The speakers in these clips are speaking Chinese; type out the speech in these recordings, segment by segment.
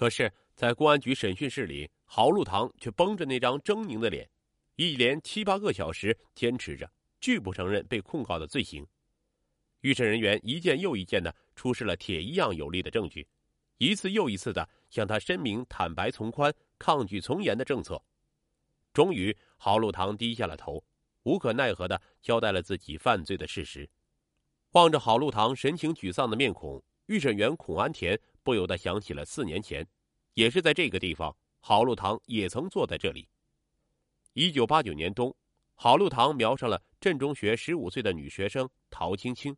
可是，在公安局审讯室里，郝路堂却绷着那张狰狞的脸，一连七八个小时坚持着，拒不承认被控告的罪行。预审人员一件又一件的出示了铁一样有力的证据，一次又一次的向他申明坦白从宽、抗拒从严的政策。终于，郝路堂低下了头，无可奈何的交代了自己犯罪的事实。望着郝路堂神情沮丧的面孔，预审员孔安田。不由得想起了四年前，也是在这个地方，郝路堂也曾坐在这里。一九八九年冬，郝路堂瞄上了镇中学十五岁的女学生陶青青。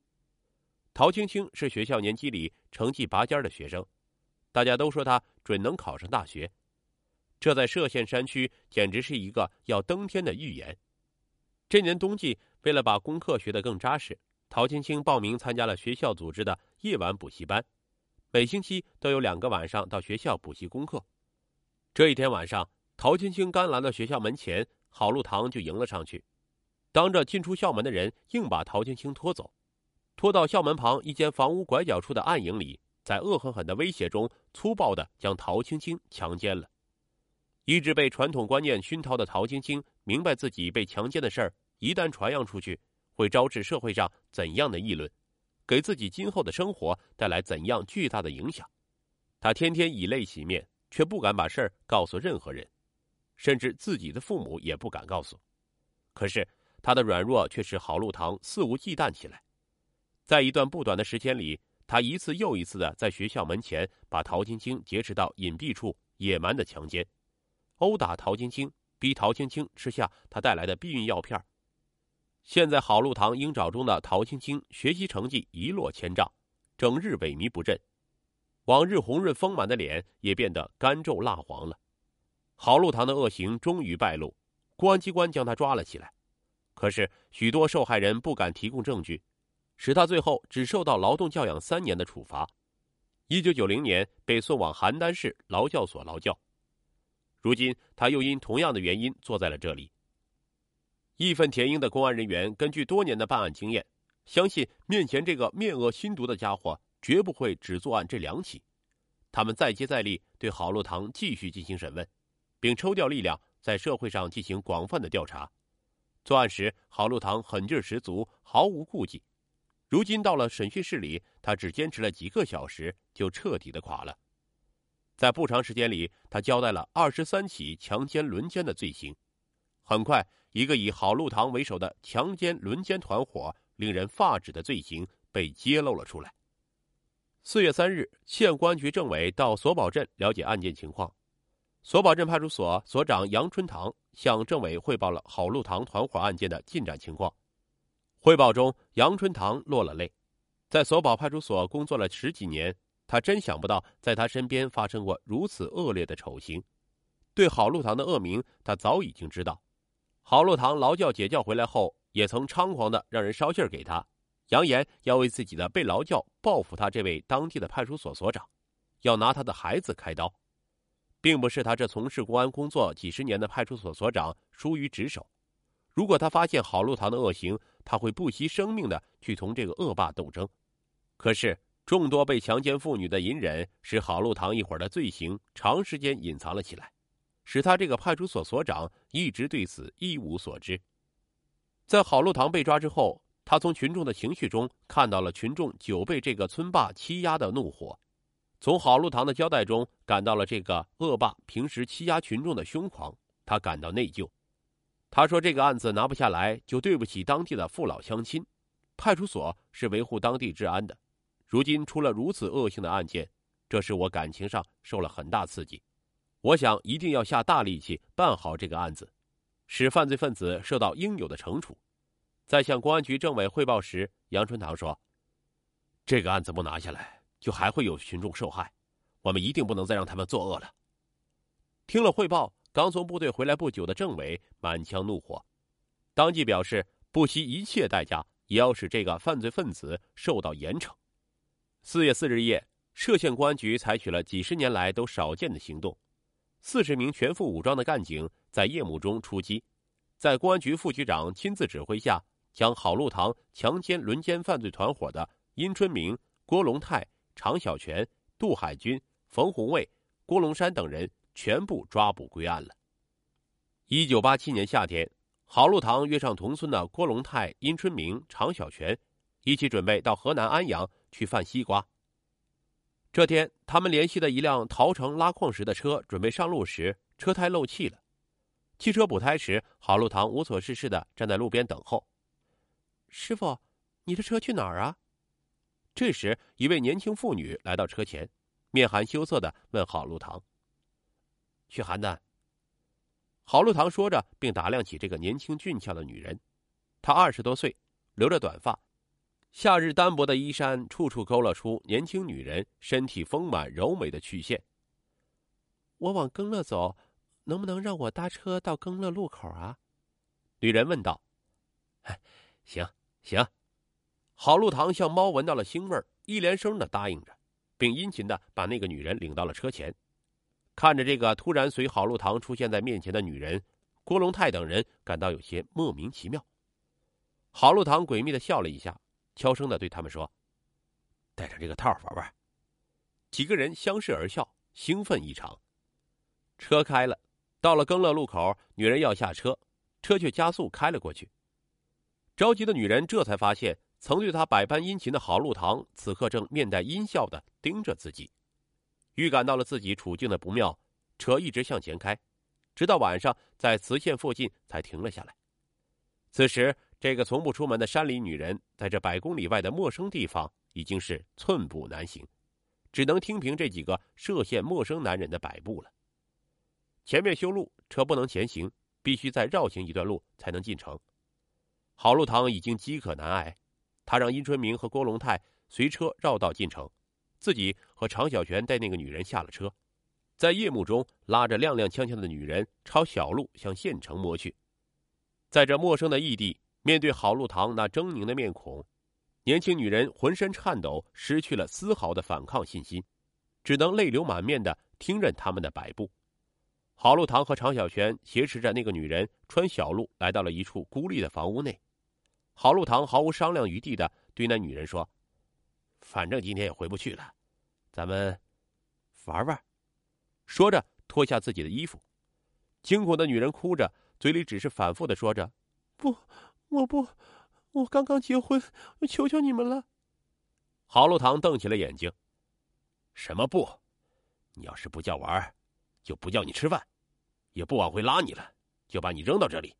陶青青是学校年级里成绩拔尖的学生，大家都说她准能考上大学。这在歙县山区简直是一个要登天的预言。这年冬季，为了把功课学得更扎实，陶青青报名参加了学校组织的夜晚补习班。每星期都有两个晚上到学校补习功课。这一天晚上，陶青青刚来到学校门前，郝路堂就迎了上去，当着进出校门的人，硬把陶青青拖走，拖到校门旁一间房屋拐角处的暗影里，在恶狠狠的威胁中，粗暴的将陶青青强奸了。一直被传统观念熏陶的陶青青，明白自己被强奸的事儿一旦传扬出去，会招致社会上怎样的议论。给自己今后的生活带来怎样巨大的影响？他天天以泪洗面，却不敢把事儿告诉任何人，甚至自己的父母也不敢告诉。可是他的软弱却使郝路堂肆无忌惮起来。在一段不短的时间里，他一次又一次的在学校门前把陶青青劫持到隐蔽处，野蛮的强奸、殴打陶青青，逼陶青青吃下他带来的避孕药片现在好路堂鹰爪中的陶青青学习成绩一落千丈，整日萎靡不振，往日红润丰满的脸也变得干皱蜡黄了。好路堂的恶行终于败露，公安机关将他抓了起来。可是许多受害人不敢提供证据，使他最后只受到劳动教养三年的处罚。一九九零年被送往邯郸市劳教所劳教，如今他又因同样的原因坐在了这里。义愤填膺的公安人员根据多年的办案经验，相信面前这个面恶心毒的家伙绝不会只作案这两起。他们再接再厉，对郝路堂继续进行审问，并抽调力量在社会上进行广泛的调查。作案时，郝路堂狠劲十足，毫无顾忌。如今到了审讯室里，他只坚持了几个小时，就彻底的垮了。在不长时间里，他交代了二十三起强奸、轮奸的罪行。很快。一个以郝路堂为首的强奸轮奸团伙令人发指的罪行被揭露了出来。四月三日，县公安局政委到索保镇了解案件情况，索保镇派出所所长杨春堂向政委汇报了郝路堂团伙案件的进展情况。汇报中，杨春堂落了泪。在索保派出所工作了十几年，他真想不到在他身边发生过如此恶劣的丑行。对郝路堂的恶名，他早已经知道。郝路堂劳教解教回来后，也曾猖狂的让人捎信给他，扬言要为自己的被劳教报复他这位当地的派出所所长，要拿他的孩子开刀，并不是他这从事公安工作几十年的派出所所长疏于职守。如果他发现郝路堂的恶行，他会不惜生命的去同这个恶霸斗争。可是众多被强奸妇女的隐忍，使郝路堂一伙的罪行长时间隐藏了起来。使他这个派出所所长一直对此一无所知。在郝路堂被抓之后，他从群众的情绪中看到了群众久被这个村霸欺压的怒火，从郝路堂的交代中感到了这个恶霸平时欺压群众的凶狂。他感到内疚。他说：“这个案子拿不下来，就对不起当地的父老乡亲。派出所是维护当地治安的，如今出了如此恶性的案件，这使我感情上受了很大刺激。”我想一定要下大力气办好这个案子，使犯罪分子受到应有的惩处。在向公安局政委汇报时，杨春堂说：“这个案子不拿下来，就还会有群众受害，我们一定不能再让他们作恶了。”听了汇报，刚从部队回来不久的政委满腔怒火，当即表示不惜一切代价也要使这个犯罪分子受到严惩。四月四日夜，歙县公安局采取了几十年来都少见的行动。四十名全副武装的干警在夜幕中出击，在公安局副局长亲自指挥下，将郝路堂强奸轮奸犯罪团伙的殷春明、郭龙泰、常小泉、杜海军、冯红卫、郭龙山等人全部抓捕归案了。一九八七年夏天，郝路堂约上同村的郭龙泰、殷春明、常小泉，一起准备到河南安阳去贩西瓜。这天，他们联系的一辆桃城拉矿石的车准备上路时，车胎漏气了。汽车补胎时，郝路堂无所事事的站在路边等候。师傅，你的车去哪儿啊？这时，一位年轻妇女来到车前，面含羞涩的问郝路堂：“去邯郸。”郝路堂说着，并打量起这个年轻俊俏的女人。她二十多岁，留着短发。夏日单薄的衣衫，处处勾勒出年轻女人身体丰满柔美的曲线。我往更乐走，能不能让我搭车到更乐路口啊？女人问道。行行，郝路堂像猫闻到了腥味，一连声的答应着，并殷勤的把那个女人领到了车前。看着这个突然随郝路堂出现在面前的女人，郭龙泰等人感到有些莫名其妙。郝路堂诡秘的笑了一下。悄声的对他们说：“带上这个套玩玩。”几个人相视而笑，兴奋异常。车开了，到了更乐路口，女人要下车，车却加速开了过去。着急的女人这才发现，曾对她百般殷勤的郝路堂，此刻正面带阴笑的盯着自己。预感到了自己处境的不妙，车一直向前开，直到晚上在磁县附近才停了下来。此时。这个从不出门的山里女人，在这百公里外的陌生地方，已经是寸步难行，只能听凭这几个涉县陌生男人的摆布了。前面修路，车不能前行，必须再绕行一段路才能进城。郝路堂已经饥渴难挨，他让殷春明和郭龙泰随车绕道进城，自己和常小泉带那个女人下了车，在夜幕中拉着踉踉跄跄的女人朝小路向县城摸去。在这陌生的异地。面对郝路堂那狰狞的面孔，年轻女人浑身颤抖，失去了丝毫的反抗信心，只能泪流满面的听任他们的摆布。郝路堂和常小泉挟持着那个女人，穿小路来到了一处孤立的房屋内。郝路堂毫无商量余地的对那女人说：“反正今天也回不去了，咱们玩玩。”说着脱下自己的衣服。惊恐的女人哭着，嘴里只是反复的说着：“不。”我不，我刚刚结婚，求求你们了。郝路堂瞪起了眼睛：“什么不？你要是不叫玩，就不叫你吃饭，也不往回拉你了，就把你扔到这里。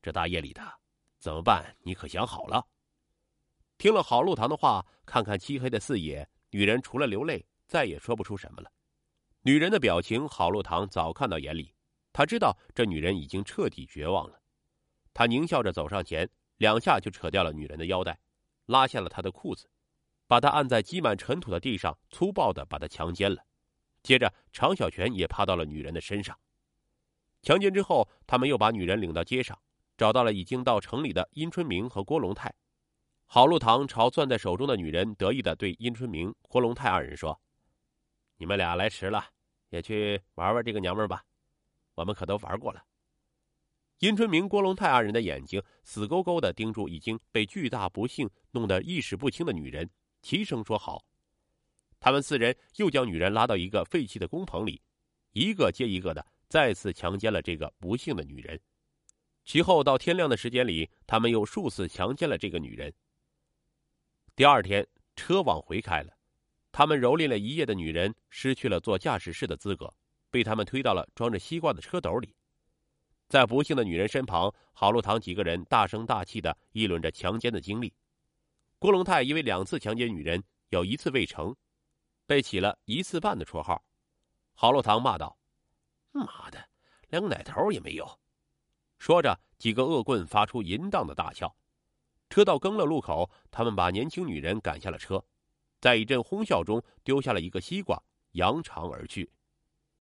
这大夜里的，怎么办？你可想好了？”听了郝路堂的话，看看漆黑的四野，女人除了流泪，再也说不出什么了。女人的表情，郝路堂早看到眼里，他知道这女人已经彻底绝望了。他狞笑着走上前，两下就扯掉了女人的腰带，拉下了她的裤子，把她按在积满尘土的地上，粗暴的把她强奸了。接着，常小泉也趴到了女人的身上。强奸之后，他们又把女人领到街上，找到了已经到城里的殷春明和郭龙泰。郝禄堂朝攥在手中的女人得意的对殷春明、郭龙泰二人说：“你们俩来迟了，也去玩玩这个娘们吧，我们可都玩过了。”殷春明、郭龙泰二人的眼睛死勾勾的盯住已经被巨大不幸弄得意识不清的女人，齐声说：“好。”他们四人又将女人拉到一个废弃的工棚里，一个接一个的再次强奸了这个不幸的女人。其后到天亮的时间里，他们又数次强奸了这个女人。第二天，车往回开了，他们蹂躏了一夜的女人失去了坐驾驶室的资格，被他们推到了装着西瓜的车斗里。在不幸的女人身旁，郝禄堂几个人大声大气的议论着强奸的经历。郭龙泰因为两次强奸女人，有一次未成，被起了一次半的绰号。郝禄堂骂道：“妈的，连个奶头也没有！”说着，几个恶棍发出淫荡的大笑。车到更乐路口，他们把年轻女人赶下了车，在一阵哄笑中丢下了一个西瓜，扬长而去。